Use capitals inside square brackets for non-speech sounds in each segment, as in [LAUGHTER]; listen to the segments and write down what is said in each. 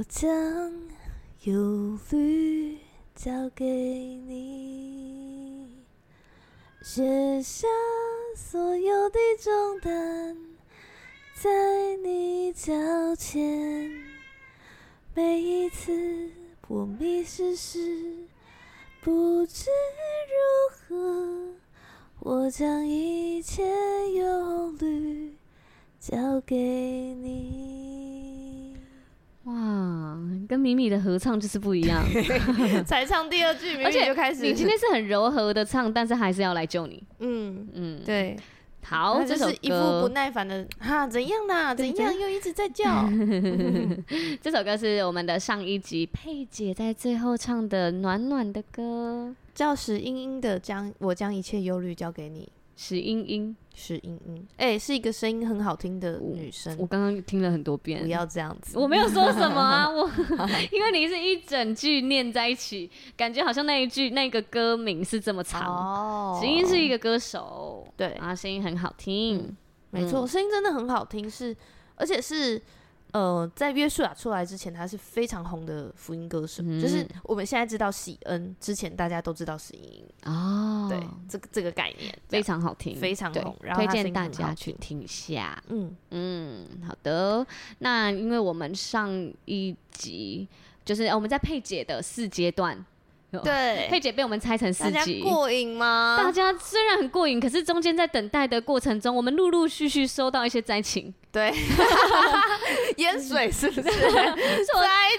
我将忧虑交给你，卸下所有的重担，在你脚前。每一次我迷失时，不知如何，我将一切忧虑交给你。哇，跟米米的合唱就是不一样，[LAUGHS] [LAUGHS] 才唱第二句，而且就开始。你今天是很柔和的唱，但是还是要来救你。嗯嗯，对。好，这是一副不耐烦的哈，怎样啦？怎样又一直在叫？[LAUGHS] 这首歌是我们的上一集佩姐在最后唱的暖暖的歌，叫石英英的将我将一切忧虑交给你。石英英，石英英，哎、欸，是一个声音很好听的女生。我刚刚听了很多遍，不要这样子。我没有说什么啊，[LAUGHS] 我因为你是一整句念在一起，感觉好像那一句那个歌名是这么长。哦，石英英是一个歌手，对啊，声音很好听，嗯、没错，声音真的很好听，是而且是。呃，在约书亚出来之前，他是非常红的福音歌手。嗯、就是我们现在知道喜恩之前，大家都知道石英英哦。对，这个这个概念非常好听，非常红，然后推荐大家去听一下。嗯嗯，好的。那因为我们上一集就是我们在佩姐的四阶段。对，佩姐被我们拆成四集，大家过瘾吗？大家虽然很过瘾，可是中间在等待的过程中，我们陆陆续续收到一些灾情。对，[LAUGHS] 淹水是不是？灾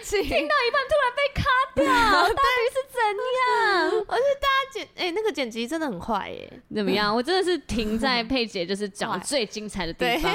情，听到一半突然被卡掉，[LAUGHS] 到底是怎样？而且大家剪，哎、欸，那个剪辑真的很坏耶。怎么样？[LAUGHS] 我真的是停在佩姐就是讲最精彩的地方。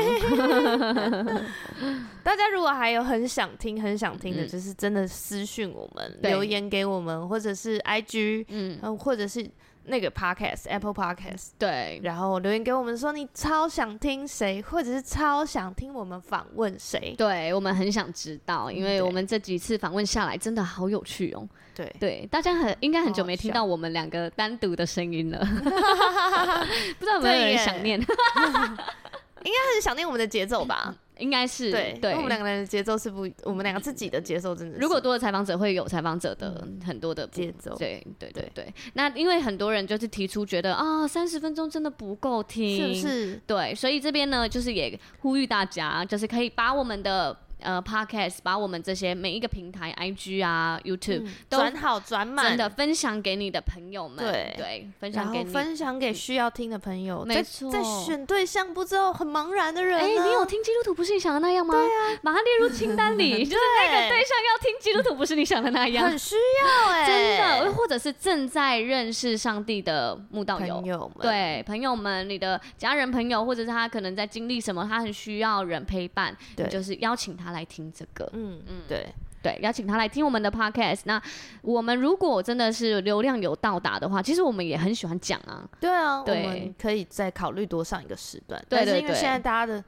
大家如果还有很想听、很想听的，嗯、就是真的私讯我们，留言给我们，或者是。是 I G，嗯，或者是那个 Podcast Apple Podcast，对，然后留言给我们说你超想听谁，或者是超想听我们访问谁，对，我们很想知道，因为我们这几次访问下来真的好有趣哦，对。对，大家很应该很久没听到我们两个单独的声音了，[LAUGHS] 不知道有没有人想念，[LAUGHS] 应该很想念我们的节奏吧。应该是对，对，我们两个人的节奏是不，我们两个自己的节奏真的是。如果多的采访者会有采访者的很多的节奏，对对对对。那因为很多人就是提出觉得啊，三十分钟真的不够听，是不是？对，所以这边呢，就是也呼吁大家，就是可以把我们的。呃，Podcast 把我们这些每一个平台，IG 啊，YouTube、嗯、都转好转满，真的分享给你的朋友们，对。对，分享给你。分享给需要听的朋友。没错，在选对象不知道很茫然的人，哎、欸，你有听基督徒不是你想的那样吗？对啊，把它列入清单里，[LAUGHS] 就是那个对象要听基督徒不是你想的那样，很需要哎、欸，真的，或者是正在认识上帝的慕道友，朋友们，对朋友们，你的家人朋友，或者是他可能在经历什么，他很需要人陪伴，对，就是邀请他来听这个。嗯嗯，对对，邀请他来听我们的 podcast。那我们如果真的是流量有到达的话，其实我们也很喜欢讲啊。对啊，对，我们可以再考虑多上一个时段。对对对，但是因为现在大家的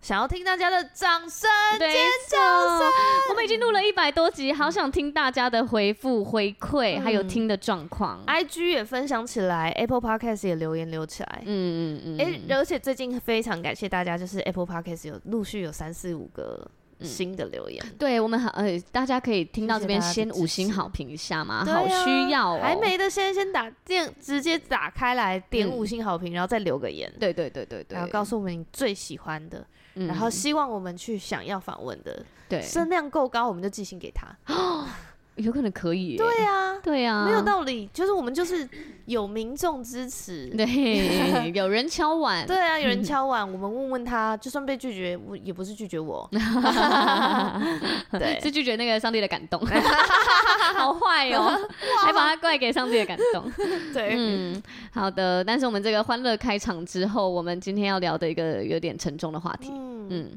想要听大家的掌声、尖叫声，我们已经录了一百多集，好想听大家的回复、回馈，嗯、还有听的状况。IG 也分享起来，Apple Podcast 也留言留起来。嗯嗯嗯。哎、欸，而且最近非常感谢大家，就是 Apple Podcast 有陆续有三四五个。新的留言，[LAUGHS] 嗯、对我们好，呃，大家可以听到这边先五星好评一下吗？好需要、哦，还没的先先打电，直接打开来点五星好评、嗯，然后再留个言。对对对对对，然后告诉我们你最喜欢的、嗯，然后希望我们去想要访问的，对，声量够高，我们就寄信给他。[LAUGHS] 有可能可以，对呀，对呀，没有道理，就是我们就是有民众支持，[LAUGHS] 对，有人敲碗，对啊，[LAUGHS] 有人敲碗，我们问问他，就算被拒绝，我也不是拒绝我，[LAUGHS] 对，是拒绝那个上帝的感动，好坏哦，还把他怪给上帝的感动，对，嗯，好的，但是我们这个欢乐开场之后，我们今天要聊的一个有点沉重的话题，嗯。嗯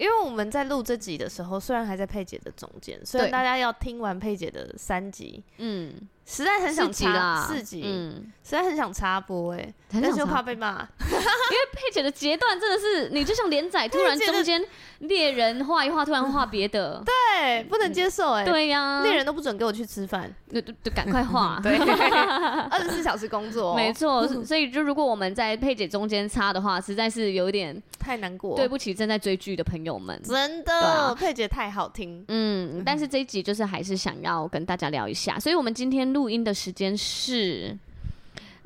因为我们在录这集的时候，虽然还在佩姐的中间，虽然大家要听完佩姐的三集，嗯，实在很想插四集，嗯，实在很想插播哎，但是又怕被骂，[LAUGHS] 因为佩姐的截段真的是，你就像连载，[LAUGHS] 突然中间猎人画一画，突然画别的，[LAUGHS] 对，不能接受哎，对呀，猎人都不准给我去吃饭，就就赶快画，[LAUGHS] 对，[LAUGHS] 二十四小时工作，没错，所以就如果我们在佩姐中间插的话，实在是有点太难过，对不起正在追剧的朋友们，真的，佩姐太好听，嗯，但是这一集就是还是想要跟大家聊一下，所以我们今天录。录音的时间是，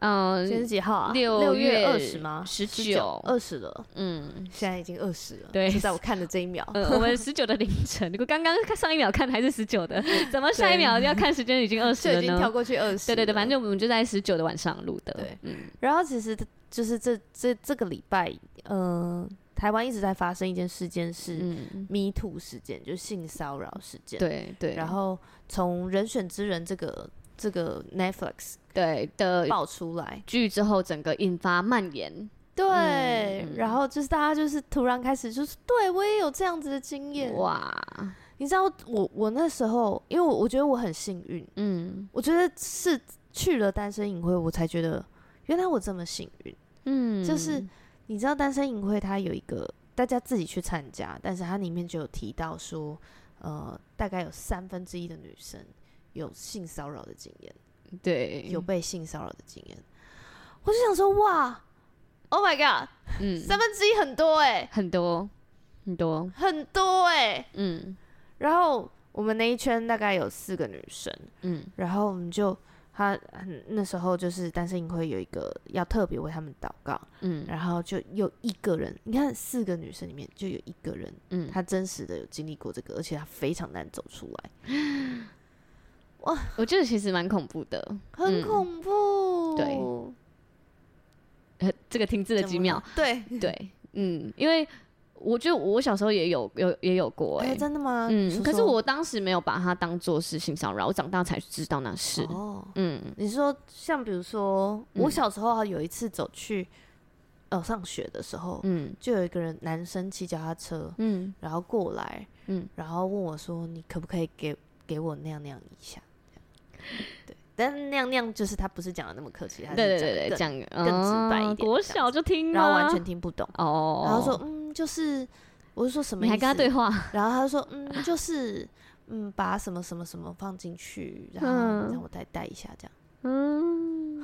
嗯，今天是几号啊？六月二十吗？十九，二十了。嗯，现在已经二十了。对，就在我看的这一秒，我们十九的凌晨。如果刚刚上一秒看还是十九的，[LAUGHS] 怎么下一秒要看时间已经二十了呢？就已经跳过去二十。对对对，反正我们就在十九的晚上录的。对，嗯。然后其实就是这这这个礼拜，嗯。台湾一直在发生一件事件，是 Me Too 事件，嗯、就是性骚扰事件。对对。然后从《人选之人》这个这个 Netflix 对的爆出来剧之后，整个引发蔓延。对。嗯、然后就是大家就是突然开始就是，对我也有这样子的经验。哇！你知道我我那时候，因为我我觉得我很幸运。嗯。我觉得是去了单身影会，我才觉得原来我这么幸运。嗯。就是。你知道单身影会它有一个大家自己去参加，但是它里面就有提到说，呃，大概有三分之一的女生有性骚扰的经验，对，有被性骚扰的经验。我就想说，哇，Oh my god，嗯，三分之一很多哎、欸，很多很多很多哎、欸，嗯。然后我们那一圈大概有四个女生，嗯，然后我们就。他那时候就是单身营会有一个要特别为他们祷告，嗯，然后就有一个人，你看四个女生里面就有一个人，嗯，她真实的有经历过这个，而且她非常难走出来。[LAUGHS] 哇，我觉得其实蛮恐怖的，很恐怖。嗯、对，这个停滞了几秒，对 [LAUGHS] 对，嗯，因为。我觉得我小时候也有有也有过哎、欸，真的吗？嗯，说说可是我当时没有把它当做是性骚扰，我长大才知道那是。哦，嗯，你说像比如说，我小时候有一次走去呃上学的时候，嗯，就有一个人男生骑脚踏车，嗯，然后过来，嗯，然后问我说：“你可不可以给给我那样那样一下？”对，但那样那样就是他不是讲的那么客气，他是对对对讲更直白一点，我小就听，然后完全听不懂哦，然后说嗯。就是，我是说什么？你还跟他对话？然后他说，嗯，就是，嗯，把什么什么什么放进去，然后让我再带一下，这样。嗯。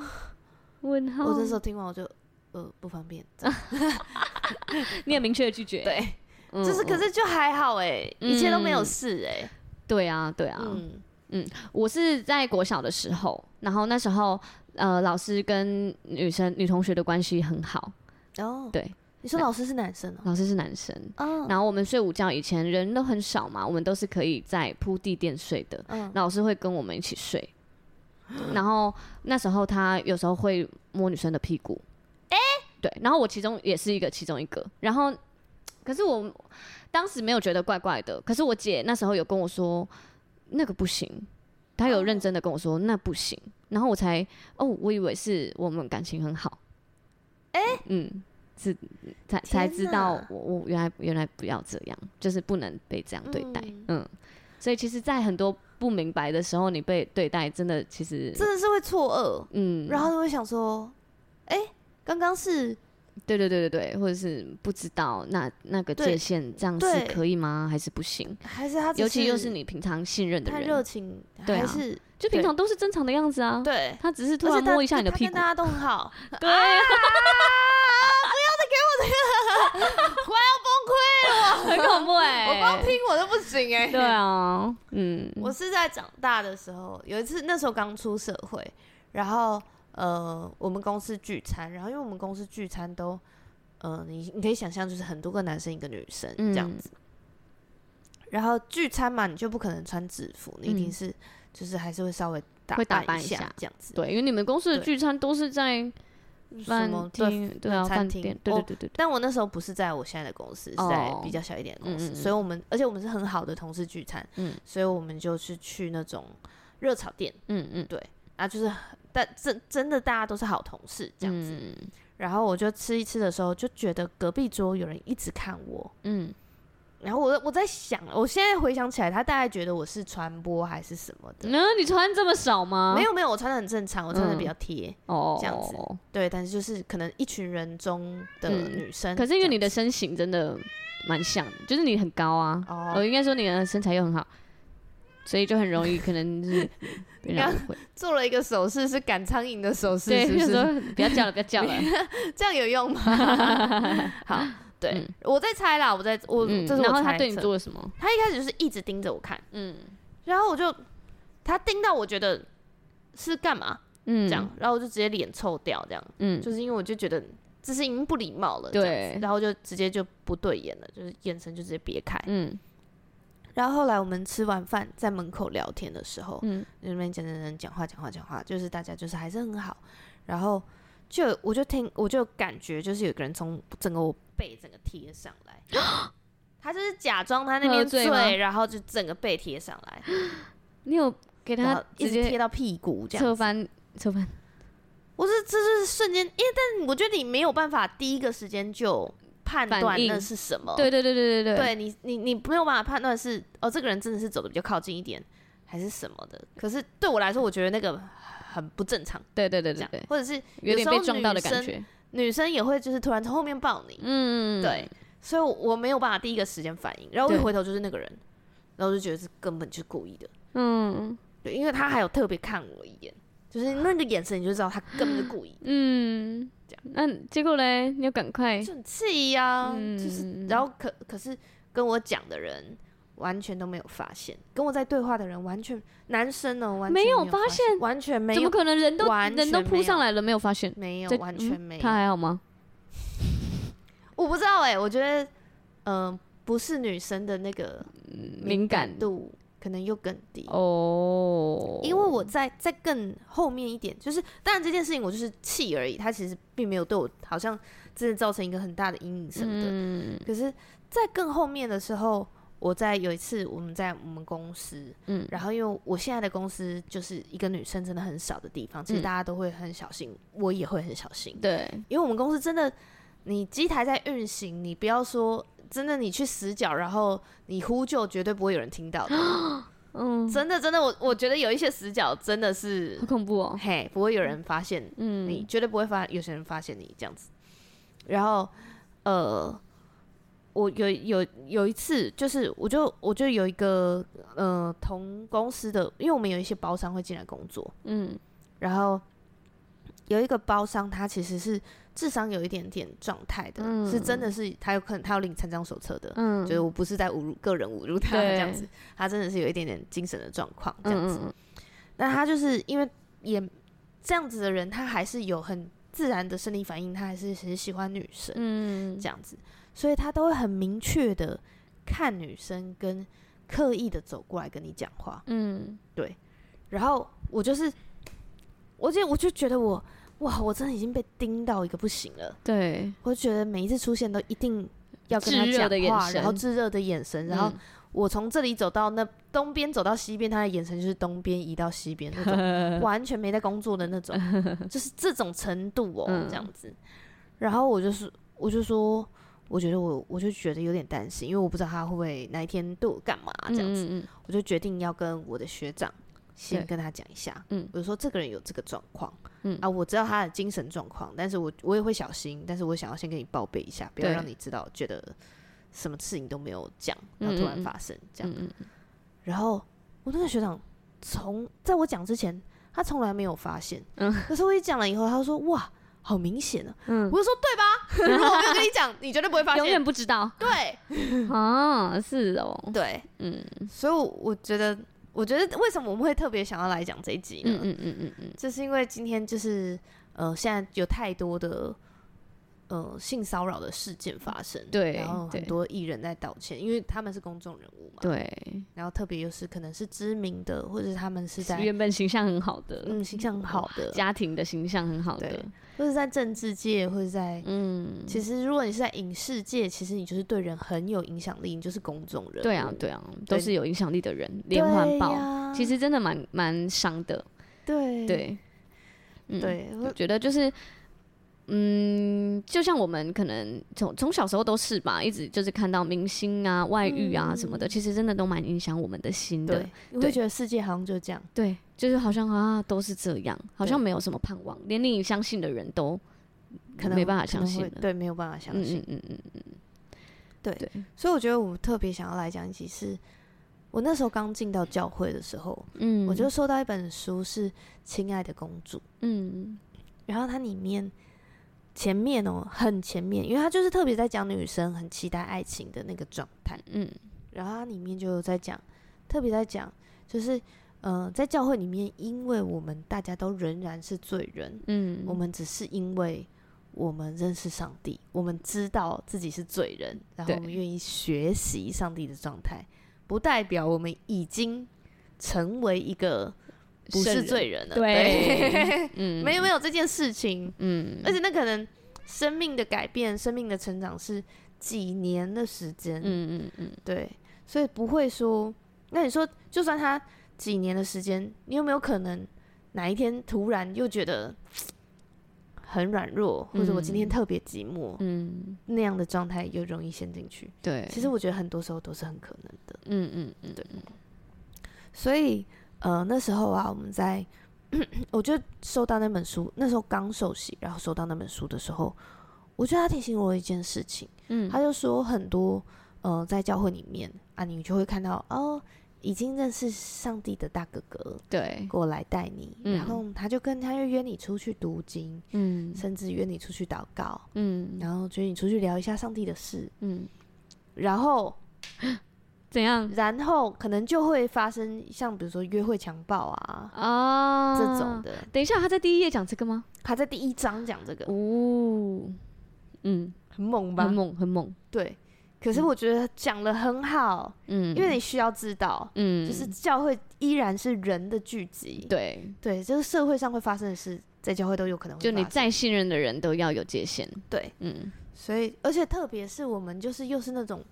问号。我这时候听完，我就，呃，不方便。[LAUGHS] 你很明确的拒绝。[LAUGHS] 对。就是，可是就还好哎，一切都没有事哎。对啊，对啊。嗯嗯，我是在国小的时候，然后那时候，呃，老师跟女生女同学的关系很好。哦。对。你说老师是男生？老师是男生。嗯，然后我们睡午觉以前人都很少嘛，我们都是可以在铺地垫睡的。嗯，老师会跟我们一起睡。然后那时候他有时候会摸女生的屁股。哎，对，然后我其中也是一个其中一个。然后，可是我当时没有觉得怪怪的。可是我姐那时候有跟我说那个不行，他有认真的跟我说那不行。然后我才哦，我以为是我们感情很好。哎，嗯。是才才知道我我原来原来不要这样，就是不能被这样对待，嗯，嗯，所以其实，在很多不明白的时候，你被对待，真的其实真的是会错愕，嗯，然后就会想说，哎、欸，刚刚是，对对对对对，或者是不知道那那个界限这样是可以吗？还是不行？还是他，尤其又是你平常信任的人，热情，还是、啊、就平常都是正常的样子啊？对，他只是突然摸一下你的屁股，大家都很 [LAUGHS] 好，对。不要的，给 [LAUGHS] 我要崩溃了，很恐怖哎、欸！[LAUGHS] 我光听我都不行哎、欸。对啊，嗯，我是在长大的时候，有一次那时候刚出社会，然后呃，我们公司聚餐，然后因为我们公司聚餐都，呃，你你可以想象就是很多个男生一个女生这样子，嗯、然后聚餐嘛，你就不可能穿制服，你一定是就是还是会稍微打扮一下这样子。对，因为你们公司的聚餐都是在。什么对对啊，餐厅对对对对。但我那时候不是在我现在的公司，是在比较小一点的公司，所以我们而且我们是很好的同事聚餐，嗯，所以我们就是去那种热炒店，嗯嗯，对，啊，就是但真真的大家都是好同事这样子，然后我就吃一吃的时候就觉得隔壁桌有人一直看我，嗯，然后我我在想，我现在回想起来，他大概觉得我是传播还是什么的？嗯，你穿这么少吗？没有没有，我穿的很正常，我穿的比较贴哦，这样子。哦、对，但是就是可能一群人中的女生，嗯、可是因为你的身形真的蛮像的，就是你很高啊，哦，我应该说你的身材又很好，所以就很容易可能是 [LAUGHS] 别人会做了一个手势，是赶苍蝇的手势，是不是？说不要叫了，不要叫了，[LAUGHS] 这样有用吗？[LAUGHS] 好。对，嗯、我在猜啦，我在我，嗯、这是我猜。然后他对你做了什么？他一开始就是一直盯着我看，嗯，然后我就他盯到我觉得是干嘛，嗯，这样，然后我就直接脸臭掉，这样，嗯，就是因为我就觉得这是已经不礼貌了，对，然后就直接就不对眼了，就是眼神就直接别开，嗯，然后后来我们吃完饭在门口聊天的时候，嗯，那边讲讲讲讲话讲话讲话，就是大家就是还是很好，然后就我就听我就感觉就是有个人从整个我。背整个贴上来，[GASPS] 他就是假装他那边醉，然后就整个背贴上来。[GASPS] 你有给他一直贴到屁股这样侧翻侧翻？我是这是瞬间，因为但我觉得你没有办法第一个时间就判断那是什么。对对对对对对，对你你你没有办法判断是哦，这个人真的是走的比较靠近一点，还是什么的。可是对我来说，我觉得那个很不正常。对对对对对，或者是有点被撞到的感觉。女生也会就是突然从后面抱你，嗯，对，所以我没有办法第一个时间反应，然后一回头就是那个人，然后就觉得是根本就是故意的，嗯，对，因为他还有特别看我一眼，就是那个眼神你就知道他根本就故意，嗯，这样，那结果嘞，你要赶快就，很气呀，就是，然后可可是跟我讲的人。完全都没有发现，跟我在对话的人完全男生呢，完全没有发现，完全没有，怎么可能人都人都扑上来了没有发现？没有，完全没有。他还好吗？我不知道哎，我觉得，嗯，不是女生的那个敏感度可能又更低。哦，因为我在在更后面一点，就是当然这件事情我就是气而已，他其实并没有对我好像真的造成一个很大的阴影什么的。可是，在更后面的时候。我在有一次，我们在我们公司，嗯，然后因为我现在的公司就是一个女生真的很少的地方，其实大家都会很小心，我也会很小心，对，因为我们公司真的，你机台在运行，你不要说真的，你去死角，然后你呼救，绝对不会有人听到的，[GASPS] 嗯，真的真的，我我觉得有一些死角真的是好恐怖哦，嘿，不会有人发现，嗯，你绝对不会发有些人发现你这样子，然后，呃。我有有有一次，就是我就我就有一个呃同公司的，因为我们有一些包商会进来工作，嗯，然后有一个包商，他其实是智商有一点点状态的，嗯、是真的是他有可能他要领残障手册的，嗯，就是我不是在侮辱个人侮辱他这样子，他真的是有一点点精神的状况这样子，那、嗯、他就是因为也这样子的人，他还是有很自然的生理反应，他还是很喜欢女生，嗯，这样子。所以他都会很明确的看女生，跟刻意的走过来跟你讲话。嗯，对。然后我就是，我就我就觉得我哇，我真的已经被盯到一个不行了。对，我就觉得每一次出现都一定要跟他讲话，然后炙热的眼神，然后我从这里走到那东边走到西边，他的眼神就是东边移到西边那种，[LAUGHS] 完全没在工作的那种，就是这种程度哦，这样子。然后我就是，我就说。我觉得我我就觉得有点担心，因为我不知道他会不会哪一天对我干嘛这样子，嗯嗯，我就决定要跟我的学长先跟他讲一下，嗯，比如说这个人有这个状况，嗯。啊，我知道他的精神状况，但是我我也会小心，但是我想要先跟你报备一下，不要让你知道觉得什么事情都没有讲，然后突然发生这样，然后我那个学长从在我讲之前，他从来没有发现，嗯，可是我一讲了以后，他说哇。好明显啊！嗯，我就说对吧？[LAUGHS] 如果我没有跟你讲，你绝对不会发现，永远不知道。对，[LAUGHS] 啊，是哦，对，嗯，所以我觉得，我觉得为什么我们会特别想要来讲这一集呢？嗯嗯嗯嗯嗯，就是因为今天就是呃，现在有太多的。呃，性骚扰的事件发生，对，然后很多艺人在道歉，因为他们是公众人物嘛，对，然后特别又是可能是知名的，或者是他们是在原本形象很好的，嗯，形象很好的 [LAUGHS] 家庭的形象很好的，或者在政治界，或者在嗯，其实如果你是在影视界，其实你就是对人很有影响力，你就是公众人物，对啊，对啊，都是有影响力的人，连环爆，啊、其实真的蛮蛮伤的，对对，嗯、对，我觉得就是。嗯，就像我们可能从从小时候都是吧，一直就是看到明星啊、外遇啊什么的，嗯、其实真的都蛮影响我们的心的。对，你会觉得世界好像就这样。对，就是好像啊都是这样，好像没有什么盼望，连你相信的人都可能没办法相信了。对，没有办法相信。嗯嗯嗯嗯。对，对所以我觉得我特别想要来讲一集是，我那时候刚进到教会的时候，嗯，我就收到一本书是《亲爱的公主》，嗯，然后它里面。前面哦，很前面，因为他就是特别在讲女生很期待爱情的那个状态，嗯，然后它里面就在讲，特别在讲，就是呃，在教会里面，因为我们大家都仍然是罪人，嗯，我们只是因为我们认识上帝，我们知道自己是罪人，然后我们愿意学习上帝的状态，不代表我们已经成为一个。不是罪人了，对，对。[LAUGHS] 嗯，没有没有这件事情，嗯，而且那可能生命的改变、生命的成长是几年的时间，嗯嗯嗯，对，所以不会说，那你说，就算他几年的时间，你有没有可能哪一天突然又觉得很软弱，或者我今天特别寂寞，嗯，那样的状态又容易陷进去？对，其实我觉得很多时候都是很可能的，嗯嗯嗯，对，所以。呃，那时候啊，我们在，[CLEARS THROAT] 我就收到那本书，那时候刚受洗，然后收到那本书的时候，我觉得他提醒我一件事情，嗯，他就说很多，呃，在教会里面啊，你就会看到哦，已经认识上帝的大哥哥，对，过来带你，嗯，然后他就跟他就约你出去读经，嗯，甚至约你出去祷告，嗯，然后约你出去聊一下上帝的事，嗯，然后。[LAUGHS] 怎样？然后可能就会发生像比如说约会强暴啊啊这种的。等一下，他在第一页讲这个吗？他在第一章讲这个。哦，嗯，很猛吧？很猛，很猛。对。可是我觉得讲的很好，嗯，因为你需要知道，嗯，就是教会依然是人的聚集。对对，就是社会上会发生的事，在教会都有可能会发生。就你再信任的人都要有界限。对，嗯。所以，而且特别是我们就是又是那种。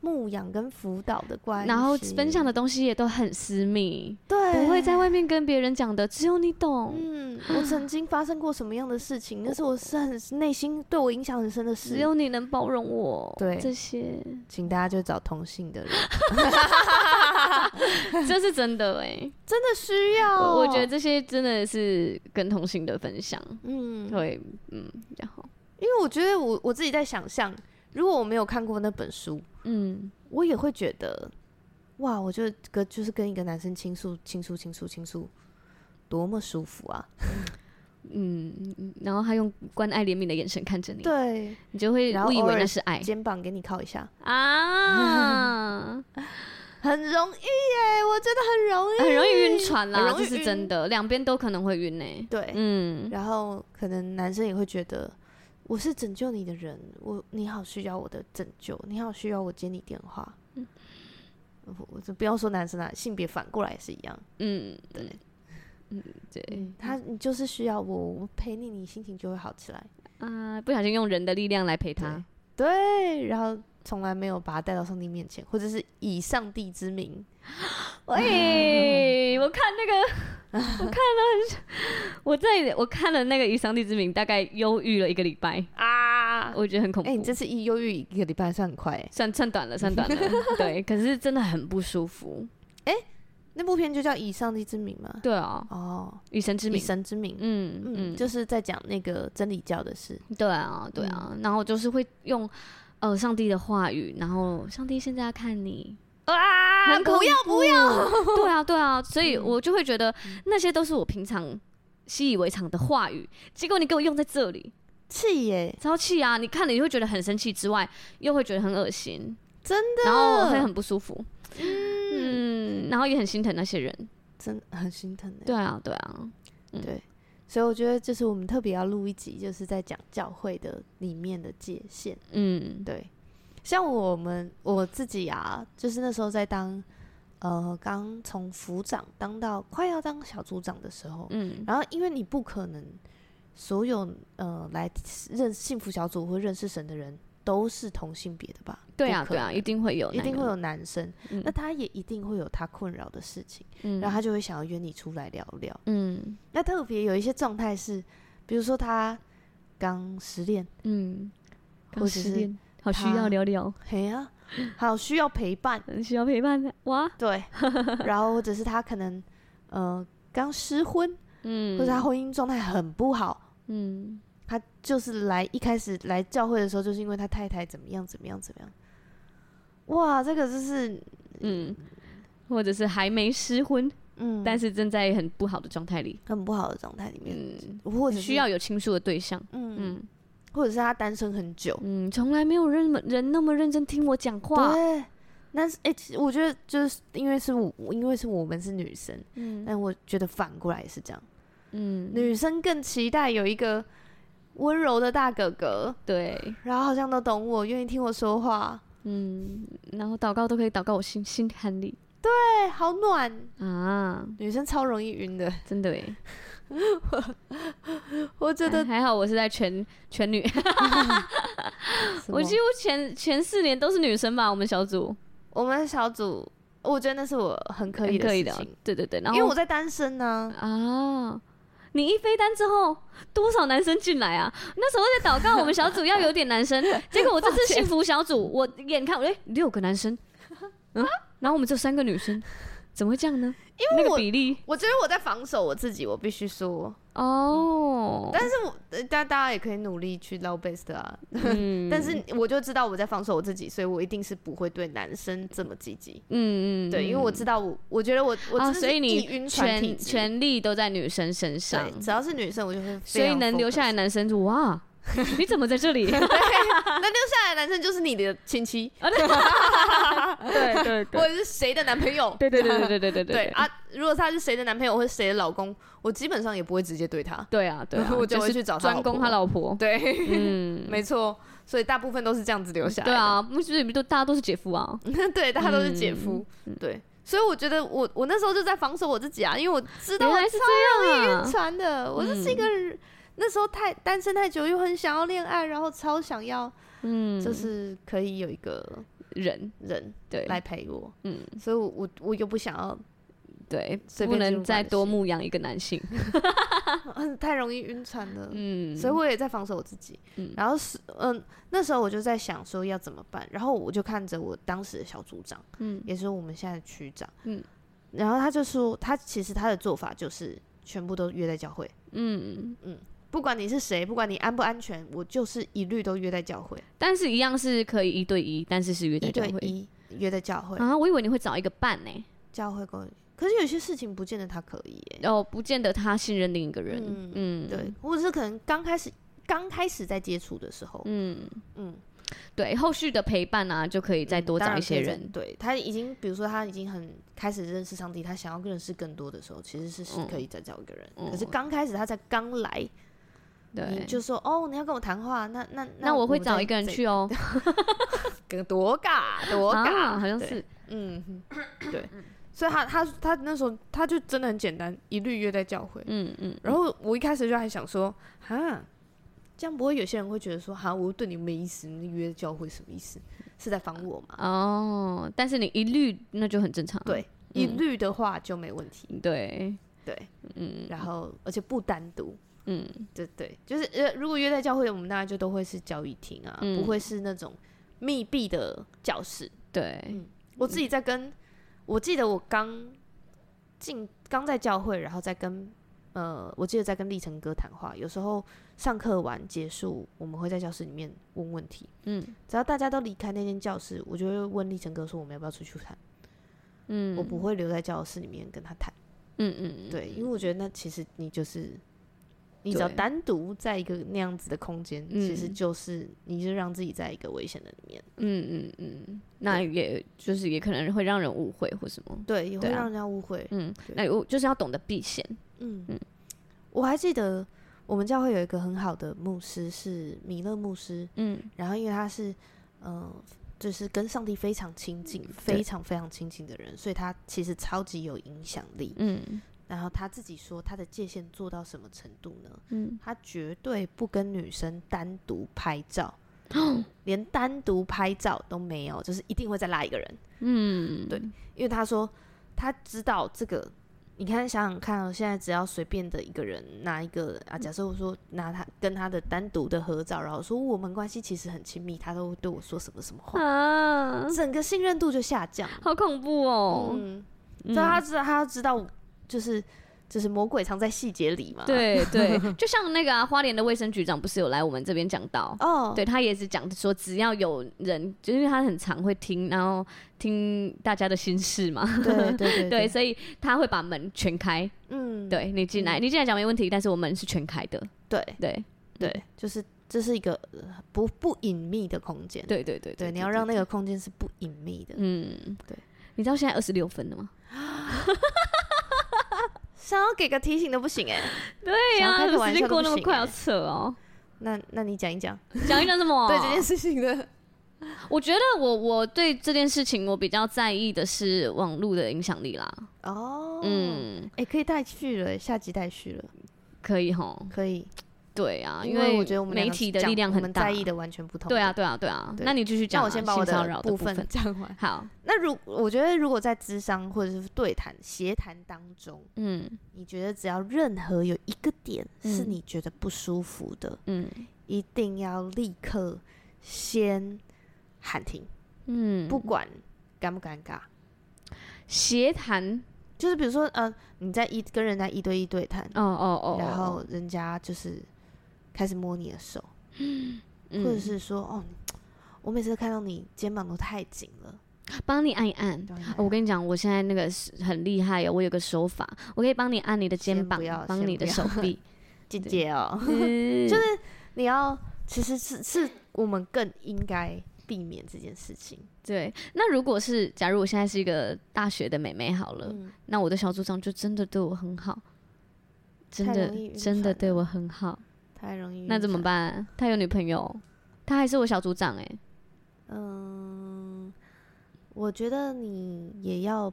牧养跟辅导的关系，然后分享的东西也都很私密，对，不会在外面跟别人讲的，只有你懂。嗯，我曾经发生过什么样的事情，[GASPS] 那是我是很内心对我影响很深的事，只有你能包容我。对，这些，请大家就找同性的人，[LAUGHS] 这是真的哎、欸，真的需要。我，我觉得这些真的是跟同性的分享，嗯，对，嗯，然后，因为我觉得我我自己在想象。如果我没有看过那本书，嗯，我也会觉得，哇，我觉得跟就是跟一个男生倾诉、倾诉、倾诉、倾诉，多么舒服啊！嗯，然后他用关爱怜悯的眼神看着你，对，你就会误以为那是爱，肩膀给你靠一下。啊，很容易耶，我觉得很容易，很容易晕船啦，这是真的，两边都可能会晕呢。对，嗯，然后可能男生也会觉得。我是拯救你的人，我你好需要我的拯救，你好需要我接你电话。嗯，我就不要说男生啊，性别反过来也是一样。嗯，对，嗯对，他你就是需要我，我陪你，你心情就会好起来。啊、呃，不小心用人的力量来陪他，对，对，然后从来没有把他带到上帝面前，或者是以上帝之名。[GASPS] 喂，[LAUGHS] 我看那个。[LAUGHS] 我看了，我在我看了那个以上帝之名，大概忧郁了一个礼拜啊，我觉得很恐怖。哎、欸，你这次一忧郁一个礼拜算很快，算算短了，算短了。对，可是真的很不舒服。哎、欸，那部片就叫以上帝之名吗？对啊，哦，以神之名，以神之名，嗯嗯，嗯，就是在讲那个真理教的事。对啊，对啊，嗯、然后就是会用呃上帝的话语，然后上帝现在要看你。啊！很不要不要！[LAUGHS] 对啊对啊，所以我就会觉得那些都是我平常习以为常的话语，结果你给我用在这里，气耶，超气啊！你看了你会觉得很生气之外，又会觉得很恶心，真的，然后会很不舒服，嗯，然后也很心疼那些人，真的很心疼。对啊对啊，对，所以我觉得就是我们特别要录一集，就是在讲教会的里面的界限，嗯，对。像我们我自己啊，就是那时候在当，呃，刚从副长当到快要当小组长的时候，嗯，然后因为你不可能所有呃来认幸福小组或认识神的人都是同性别的吧？对啊，对啊，一定会有，一定会有男生，嗯，那他也一定会有他困扰的事情，嗯，然后他就会想要约你出来聊聊，嗯，那特别有一些状态是，比如说他刚失恋，嗯，刚失恋，好需要聊聊，嘿呀，好需要陪伴，[LAUGHS] 需要陪伴，哇，对，然后或者是他可能呃刚失婚，嗯，或者他婚姻状态很不好，嗯，他就是来一开始来教会的时候，就是因为他太太怎么样怎么样怎么样，哇，这个就是，嗯，或者是还没失婚。嗯，但是正在很不好的状态里，很不好的状态里面，嗯，或者需要有倾诉的对象，嗯嗯，或者是他单身很久，嗯，从来没有人人那么认真听我讲话，对，但是哎，我觉得就是因为是我，因为是我们是女生，嗯，但我觉得反过来也是这样，嗯，女生更期待有一个温柔的大哥哥，对，然后好像都懂我，愿意听我说话，嗯，然后祷告都可以祷告我心心坎里。对，好暖啊！女生超容易晕的，真的耶。[LAUGHS] 我觉得还好，我是在全全女。[LAUGHS] 我几乎前前四年都是女生吧，我们小组。我们小组，我觉得那是我很可以的事情。对对对，因为我在单身呢。啊，你一飞单之后，多少男生进来啊？[LAUGHS] 那时候在祷告，我们小组要有点男生。[LAUGHS] 结果我这次幸福小组，我眼看，哎，六个男生。嗯。然后我们就三个女生，怎么会这样呢？因为我那个比例，我觉得我在防守我自己，我必须说哦。但是我大大家也可以努力去捞 best 啊。嗯、[LAUGHS] 但是我就知道我在防守我自己，所以我一定是不会对男生这么积极。嗯嗯，对，因为我知道我，我觉得我我、啊、所以你全全力都在女生身上，只要是女生，我就会。所以能留下来男生就哇。你怎么在这里？[LAUGHS] [LAUGHS] 那留下来的男生就是你的亲戚，[LAUGHS] 对对对，或者是谁的男朋友？对对对对对对对对啊！如果他是谁的男朋友或者谁的老公，我基本上也不会直接对他。对啊对啊，[LAUGHS] 我就会去找专攻他老婆。对，嗯，没错，所以大部分都是这样子留下来。对啊，不是都大家都是姐夫啊？对，大家都是姐夫。对，所以我觉得我我那时候就在防守我自己啊，因为我知道我超容易晕船的，我就是一个人。那时候太单身太久，又很想要恋爱，然后超想要，嗯，就是可以有一个人。人对。来陪我，嗯，所以我我我又不想要，对，不能再多牧养一个男性，[LAUGHS] 太容易晕船了，嗯，所以我也在防守我自己，嗯，然后是嗯，那时候我就在想说要怎么办，然后我就看着我当时的小组长，嗯，也是我们现在的区长，嗯，然后他就说他其实他的做法就是全部都约在教会，嗯嗯。嗯。不管你是谁，不管你安不安全，我就是一律都约在教会。但是，一样是可以一对一，但是是约在教会。一对一约在教会啊！我以为你会找一个伴呢。教会可以，可是有些事情不见得他可以耶。哦，不见得他信任另一个人。嗯，嗯对，或者是可能刚开始刚开始在接触的时候，嗯嗯，对，后续的陪伴啊，就可以再多找一些人。嗯、对他已经，比如说他已经很开始认识上帝，他想要认识更多的时候，其实是是可以再找一个人。嗯、可是刚开始他才刚来。对，就说哦，你要跟我谈话，那那那我会找一个人去哦，[LAUGHS] 多尬多尬，好像是，嗯，对，[CLEARS THROAT] 所以他他他那时候他就真的很简单，一律约在教会，嗯嗯，然后我一开始就还想说，哈，这样不会有些人会觉得说，哈，我对你没意思，你约教会什么意思？是在防我吗？哦，但是你一律那就很正常，对，一律的话就没问题，对对，嗯，然后而且不单独。嗯，对对，就是呃，如果约在教会，我们大家就都会是教育厅啊，嗯、不会是那种密闭的教室。对，嗯，我自己在跟，我记得我刚进刚在教会，然后再跟呃，我记得在跟立成哥谈话。有时候上课完结束，我们会在教室里面问问题。嗯，只要大家都离开那间教室，我就会问立成哥说，我们要不要出去谈？嗯，我不会留在教室里面跟他谈。嗯嗯，对，因为我觉得那其实你就是。你只要单独在一个那样子的空间，其实就是你就让自己在一个危险的里面。嗯嗯嗯，那也就是也可能会让人误会或什么。对，也会让人家误会。嗯，那我就是要懂得避嫌。嗯嗯，我还记得我们教会有一个很好的牧师是米勒牧师。嗯，然后因为他是嗯、呃，就是跟上帝非常亲近、嗯、非常非常亲近的人，所以他其实超级有影响力。嗯。然后他自己说，他的界限做到什么程度呢？嗯，他绝对不跟女生单独拍照，[GASPS] 嗯、连单独拍照都没有，就是一定会再拉一个人。嗯，对，因为他说他知道这个你看，想想看，现在只要随便的一个人拿一个啊，假设我说拿他跟他的单独的合照，然后说我们关系其实很亲密，他都会对我说什么什么话，啊、整个信任度就下降，好恐怖哦。嗯，所以他知道，他要知道，就是。就是魔鬼藏在细节里嘛。对 [LAUGHS] 对，就像那个、啊、花莲的卫生局长不是有来我们这边讲到哦，对他也是讲说，只要有人，就因为他很常会听，然后听大家的心事嘛。对对对，[LAUGHS] 对，对，所以他会把门全开。嗯，对你进来，嗯、你进来讲没问题，但是我们是全开的。对对对，就是这是一个不不隐秘的空间。对对对对，你要让那个空间是不隐秘的。嗯，对。你知道现在二十六分了吗？[LAUGHS] 想要给个提醒都不行哎、欸，[LAUGHS] 对呀、啊，时间过那么快，要扯哦。那那你讲一讲，讲一讲什么？[LAUGHS] 对这件事情的，[LAUGHS] 我觉得我我对这件事情我比较在意的是网络的影响力啦。哦，嗯，哎、欸，可以带去了，下集带去了，可以吼，可以。对啊，因为我觉得我们媒体的力量很大，在意的完全不同。对啊，对啊，对啊。那你继续讲，我先把我的部分 [LAUGHS] 讲完。好，那如我觉得，如果在智商或者是对谈、协谈当中，嗯，你觉得只要任何有一个点是你觉得不舒服的，嗯，一定要立刻先喊停，嗯，不管尴不尴尬。协谈就是比如说，呃，你在一跟人家一对一对谈，哦哦哦，然后人家就是。开始摸你的手，嗯，或者是说，哦，我每次看到你肩膀都太紧了，帮你按一按。哦，我跟你讲，我现在那个是很厉害哦，我有个手法，我可以帮你按你的肩膀，帮你的手臂。[LAUGHS] 姐姐哦，[LAUGHS] 就是你要，其实是是我们更应该避免这件事情。对，那如果是假如我现在是一个大学的妹妹好了，嗯，那我的小组长就真的对我很好，真的真的对我很好。太容易，那怎么办？他有女朋友，他还是我小组长哎。嗯，我觉得你也要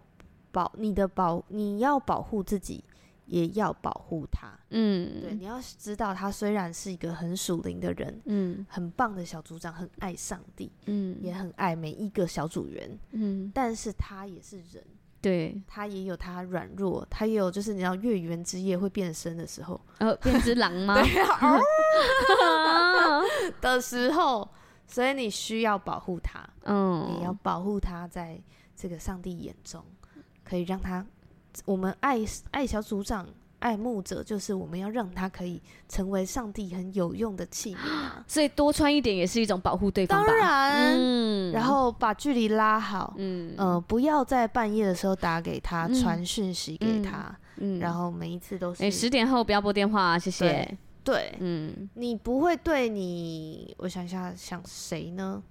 保你的保，你要保护自己，也要保护他。嗯，对，你要知道，他虽然是一个很属灵的人，嗯，很棒的小组长，很爱上帝，嗯，也很爱每一个小组员，嗯，但是他也是人。对，他也有他软弱，他也有就是你知道月圆之夜会变身的时候，呃，变只狼吗？[LAUGHS] 对啊，[LAUGHS] 的时候，所以你需要保护他，嗯，你要保护他，在这个上帝眼中，可以让他，我们爱爱小组长。爱慕者就是我们要让他可以成为上帝很有用的器皿啊，[GASPS] 所以多穿一点也是一种保护对方吧。当然，嗯，然后把距离拉好，嗯，呃，不要在半夜的时候打给他，传讯息给他，嗯，然后每一次都是，哎，十点后不要拨电话，谢谢。对，嗯，你不会对你，我想一下，想谁呢？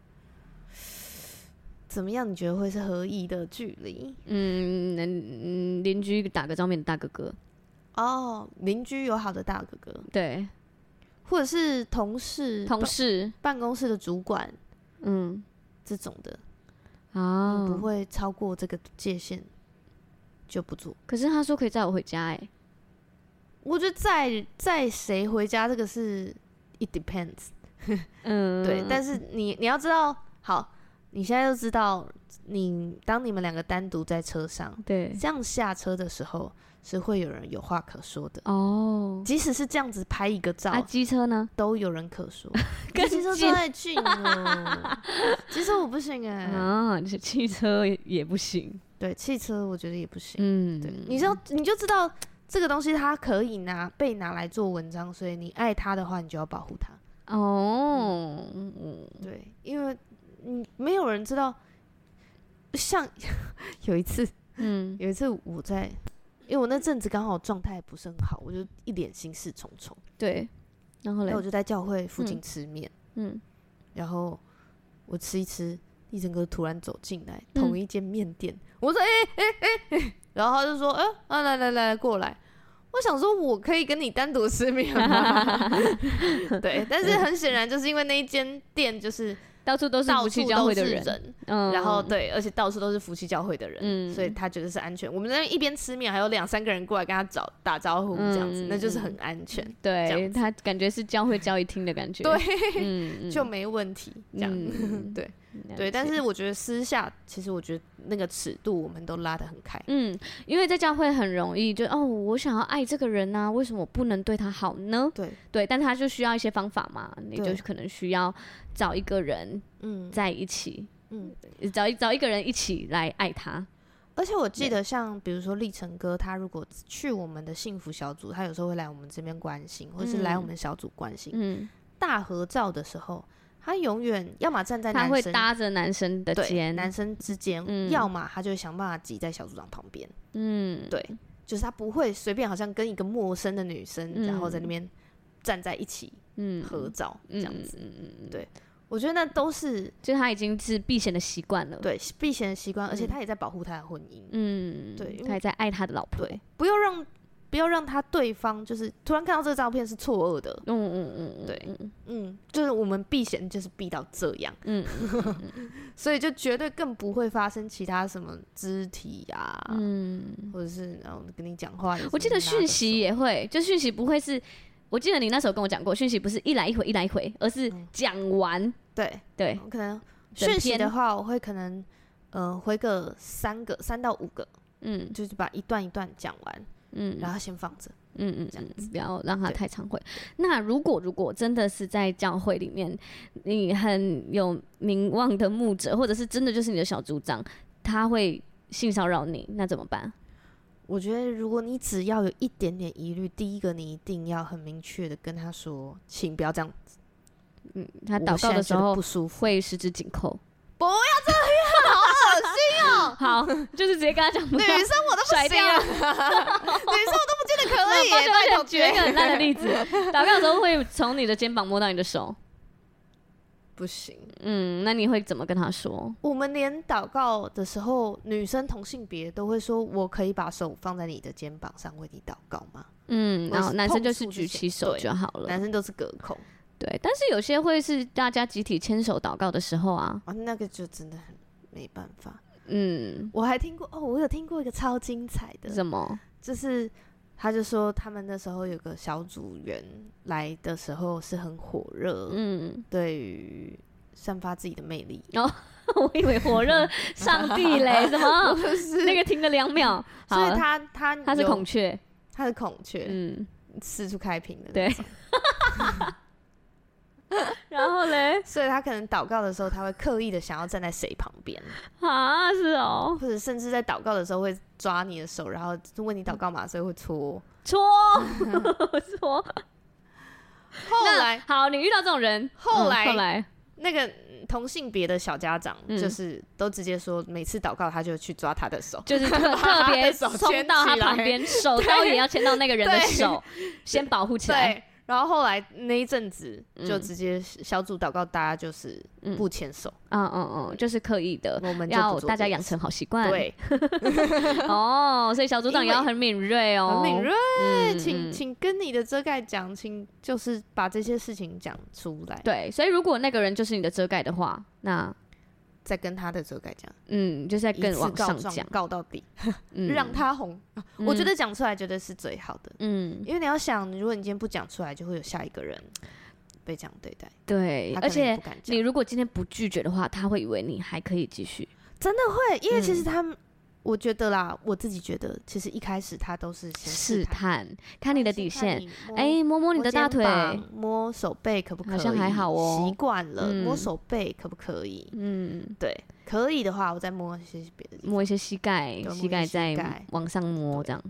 怎么样？你觉得会是合意的距离？嗯，嗯，邻居打个照面的大哥哥。哦，邻居友好的大哥哥，对，或者是同事、同事。办公室的主管，嗯，这种的，哦，不会超过这个界限就不做。可是他说可以载我回家，哎，我觉得载载谁回家这个是 it depends，[LAUGHS] 嗯，对，但是你你要知道，好，你现在就知道，你当你们两个单独在车上，对，这样下车的时候。是会有人有话可说的。哦，即使是这样子拍一个照，啊，机车呢？都有人可说，[LAUGHS] 跟机车太近了，[LAUGHS] 机车我不行哎，啊，汽车也不行，对，汽车我觉得也不行，嗯，对，你知道你就知道这个东西它可以拿被拿来做文章，所以你爱它的话，你就要保护它哦，嗯，对，因为你，没有人知道，像 [LAUGHS] 有一次，嗯，有一次我在。因为我那阵子刚好状态不是很好，我就一脸心事重重。对，然后嘞，我就在教会附近吃面，嗯，然后我吃一吃，立成哥突然走进来，同一间面店，我说哎哎哎哎，然后他就说，哎，啊来来来过来，我想说我可以跟你单独吃面吗？[LAUGHS] 对，但是很显然就是因为那一间店就是。到处都是福气教会的人，嗯，然后对，而且到处都是夫妻教会的人，嗯，所以他觉得是安全。我们在一边吃面，还有两三个人过来跟他找打招呼，这样子，那就是很安全。对，他感觉是教会教一厅的感觉，对，就没问题，这样，[LAUGHS] 对。对，但是我觉得私下，其实我觉得那个尺度我们都拉得很开。嗯，因为在教会很容易就哦，我想要爱这个人啊，为什么我不能对他好呢？对对，但他就需要一些方法嘛，你就可能需要找一个人嗯在一起，嗯，找一找一个人一起来爱他。而且我记得，像比如说立成哥，他如果去我们的幸福小组，他有时候会来我们这边关心，或者是来我们小组关心。嗯，大合照的时候，他永远要么站在男生，他会搭着男生的肩，男生之间，嗯、要么他就会想办法挤在小组长旁边。嗯，对，就是他不会随便好像跟一个陌生的女生，嗯、然后在那边站在一起，嗯，合照这样子。嗯嗯嗯，对。我觉得那都是，就他已经是避嫌的习惯了，对，避嫌的习惯，而且他也在保护他的婚姻，嗯，对，他也在爱他的老婆，对，不要让，不要让他对方就是突然看到这个照片是错愕的，嗯嗯嗯，对，嗯，就是我们避嫌就是避到这样，嗯，[LAUGHS] 所以就绝对更不会发生其他什么肢体啊，嗯，或者是然后跟你讲话，我记得讯息也会，就讯息不会是。我记得你那时候跟我讲过，讯息不是一来一回，一来一回，而是讲完。嗯、对。对，可能讯息的话，我会可能呃回个三个，三到五个，嗯，就是把一段一段讲完，嗯，然后先放着，嗯嗯，这样子，不要让他太常会。那如果如果真的是在教会里面，你很有名望的牧者，或者是真的就是你的小组长，他会性骚扰你，那怎么办？我觉得，如果你只要有一点点疑虑，第一个你一定要很明确的跟他说，请不要这样子。嗯，他祷告的时候不舒服，会十指紧扣。不要这样，心哦！好，就是直接跟他讲，女生我都不甩掉，[LAUGHS] 女生我都不见得可以。[LAUGHS] 我举一个很烂的例子，祷告的时候会从你的肩膀摸到你的手。不行，嗯，那你会怎么跟他说？我们连祷告的时候，女生同性别都会说：“我可以把手放在你的肩膀上为你祷告吗？”嗯，然后男生就是举起手就好了，男生都是隔空。对，但是有些会是大家集体牵手祷告的时候啊，啊，那个就真的很没办法。嗯，我还听过哦，我有听过一个超精彩的，什么？就是。他就说，他们那时候有个小组员来的时候是很火热，嗯，对于散发自己的魅力。哦，[LAUGHS] 我以为火热上帝嘞，[LAUGHS] 什么？是那个停了两秒，[LAUGHS] 所以他他他是孔雀，他是孔雀，嗯，四处开屏的，对。[LAUGHS] 然后嘞，[LAUGHS] 所以他可能祷告的时候，他会刻意的想要站在谁旁边。啊？是哦，或者甚至在祷告的时候会抓你的手，然后问你祷告嘛，所以会搓。搓？搓。[LAUGHS] 后来好，你遇到这种人，后来后来。那个同性别的小家长，就是都直接说，每次祷告他就去抓他的手，就是特特别牵到他旁边，手刀也要牵到那个人的手，先保护起来。然后后来那一阵子就直接小组祷告，大家就是不牵手，嗯嗯嗯，就是刻意的，我们要大家养成好习惯。对，哦，所以小组长也要很敏锐哦，很敏锐，请请跟你的遮盖讲，请就是把这些事情讲出来。对，所以如果那个人就是你的遮盖的话，那。再跟他的遮盖讲，嗯，就是在更往上讲，告到底，[LAUGHS] [LAUGHS] 让他红。我觉得讲出来绝对是最好的，嗯，因为你要想，如果你今天不讲出来，就会有下一个人被这样对待。对，而且你如果今天不拒绝的话，他会以为你还可以继续，真的会，因为其实他们。我觉得啦，我自己觉得，其实一开始他都是先试探，看你的底线，哎，摸摸你的大腿，摸手背可不可以？好像还好哦，习惯了，摸手背可不可以？嗯，对，可以的话，我再摸一些别的，摸一些膝盖，膝盖再往上摸，这样。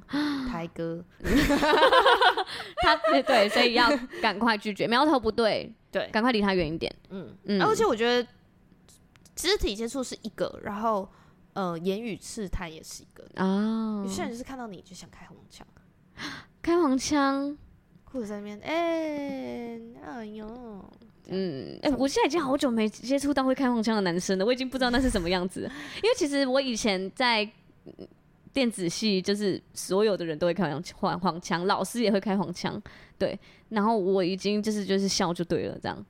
台哥，[LAUGHS] [LAUGHS] [LAUGHS] 他对，所以要赶快拒绝，苗头不对，对，赶快离他远一点。嗯嗯，而且我觉得肢体接触是一个，然后。呃，言语试探也是一个啊。有些人就是看到你就想开黄腔，[GASPS] 开黄腔，或者在那边，哎，哎呦，嗯，哎，我现在已经好久没接触到会开黄腔的男生了，我已经不知道那是什么样子。[LAUGHS] 因为其实我以前在电子系，就是所有的人都会开黄黄腔，老师也会开黄腔，对。然后我已经就是就是笑就对了这样。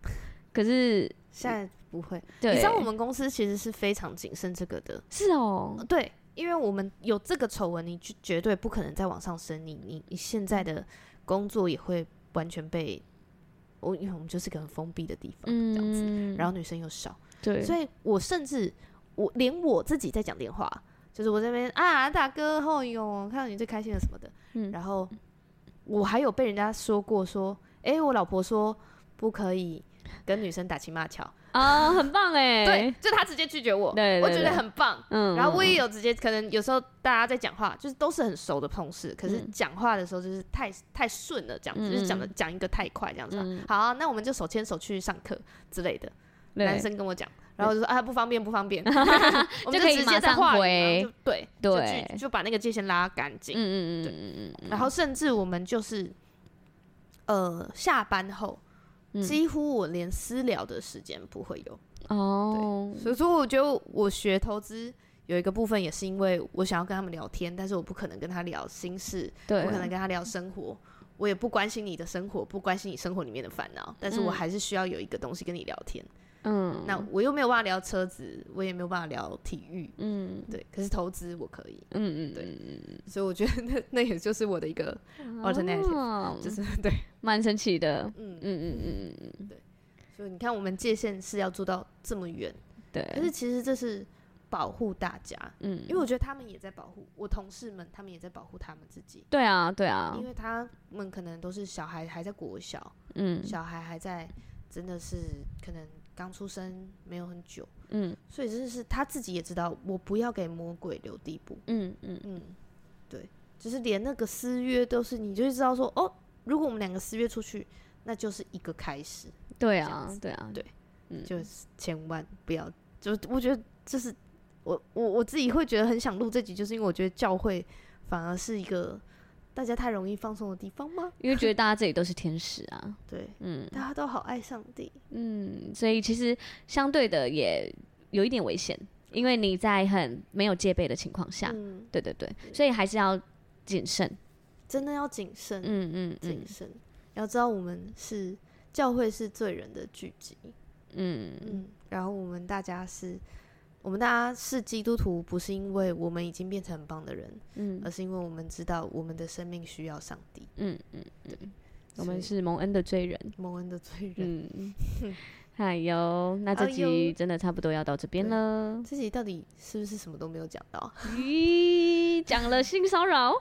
可是现在。不会，对你知道我们公司其实是非常谨慎这个的。是哦，对，因为我们有这个丑闻，你就绝对不可能再往上升。你你你现在的工作也会完全被我，因为我们就是个很封闭的地方，这样子。嗯、然后女生又少，对，所以我甚至我连我自己在讲电话，就是我这边啊，大哥，哦哟，看到你最开心的什么的，嗯，然后我还有被人家说过说，哎、欸，我老婆说不可以跟女生打情骂俏。啊、哦，很棒哎！对，就他直接拒绝我，我觉得很棒。嗯，然后我也有直接，可能有时候大家在讲话，就是都是很熟的同事，可是讲话的时候就是太太顺了，这样子，嗯、就是讲的讲一个太快，这样子。嗯、好、啊，那我们就手牵手去上课之类的。男生跟我讲，然后就说啊，不方便，不方便，[LAUGHS] 我们就直接在话里，对对，就就把那个界限拉干净。嗯嗯嗯嗯嗯。然后甚至我们就是，呃，下班后。几乎我连私聊的时间不会有。哦，所以说我觉得我学投资有一个部分也是因为我想要跟他们聊天，但是我不可能跟他聊心事，对，不可能跟他聊生活，我也不关心你的生活，不关心你生活里面的烦恼，但是我还是需要有一个东西跟你聊天。嗯，那我又没有办法聊车子，我也没有办法聊体育，嗯，对。可是投资我可以，嗯嗯，对，所以我觉得那 [LAUGHS] 那也就是我的一个 alternative，哦，就是 [LAUGHS] 对，[LAUGHS] 蛮神奇的，嗯嗯嗯嗯嗯，对。所以你看，我们界限是要做到这么远，对。可是其实这是保护大家，嗯，因为我觉得他们也在保护我同事们，他们也在保护他们自己，对啊对啊，因为他们可能都是小孩还在国小，嗯，小孩还在，真的是可能。刚出生没有很久，嗯，所以真的是他自己也知道，我不要给魔鬼留地步，嗯嗯。嗯，对，就是连那个私约都是，你就会知道说，哦，如果我们两个私约出去，那就是一个开始，对啊，对啊，对，嗯，就是千万不要，就我觉得这是我我我自己会觉得很想录这集，就是因为我觉得教会反而是一个。大家太容易放松的地方吗？因为觉得大家这里都是天使啊，[LAUGHS] 对，嗯，大家都好爱上帝，嗯，所以其实相对的也有一点危险，因为你在很没有戒备的情况下，嗯，对对对，所以还是要谨慎，真的要谨慎，嗯嗯，谨慎，要知道我们是教会是罪人的聚集，嗯。嗯，然后我们大家是。我们大家是基督徒，不是因为我们已经变成很棒的人，嗯，而是因为我们知道我们的生命需要上帝，嗯嗯，嗯，我们是蒙恩的罪人，蒙恩的罪人，嗯，哎呦，那这集真的差不多要到这边了，这集到底是不是什么都没有讲到？咦，讲了性骚扰，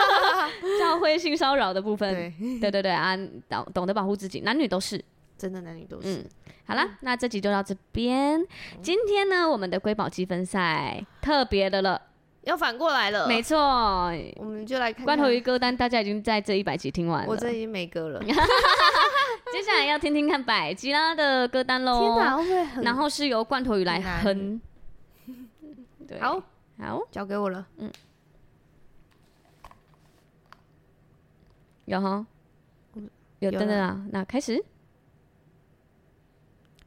[LAUGHS] 教会性骚扰的部分，对。对对对啊，懂懂得保护自己，男女都是，真的男女都是。好啦，那这集就到这边。嗯、今天呢，我们的瑰宝积分赛特别的了，要反过来了。没错，我们就来看，看罐头鱼歌单，大家已经在这一百集听完了。我这已经没歌了。[LAUGHS] 接下来要听听看百吉拉的歌单喽。天哪，会不会很？然后是由罐头鱼来哼。对，好，好，交给我了。嗯，有哈，有等等啊，那开始。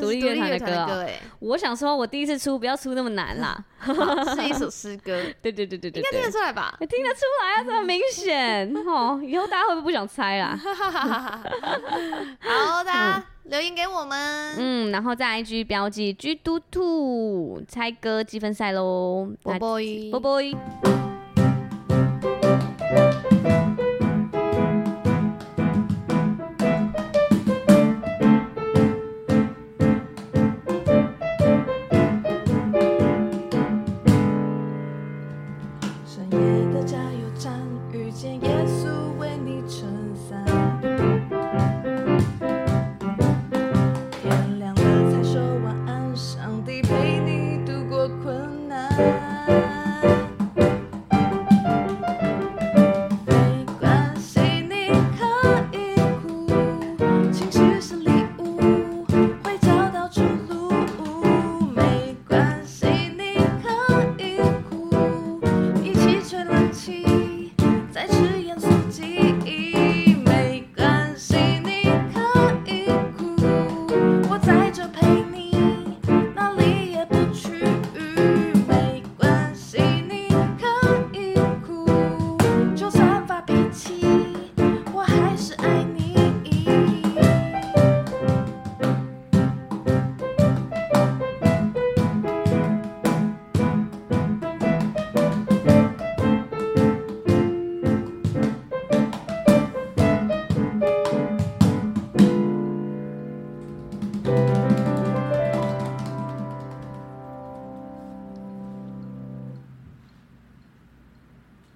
独立乐团的歌？哎，我想说，我第一次出，不要出那么难啦。是一首诗歌，[LAUGHS] 对对对对对，应该听得出来吧？听得出来啊，这么明显 [LAUGHS] 哦。以后大家会不会不想猜啦？[LAUGHS] 好，大家留言给我们。嗯，然后在 IG 标记 G 嘟兔猜歌积分赛喽，拜拜拜拜。to get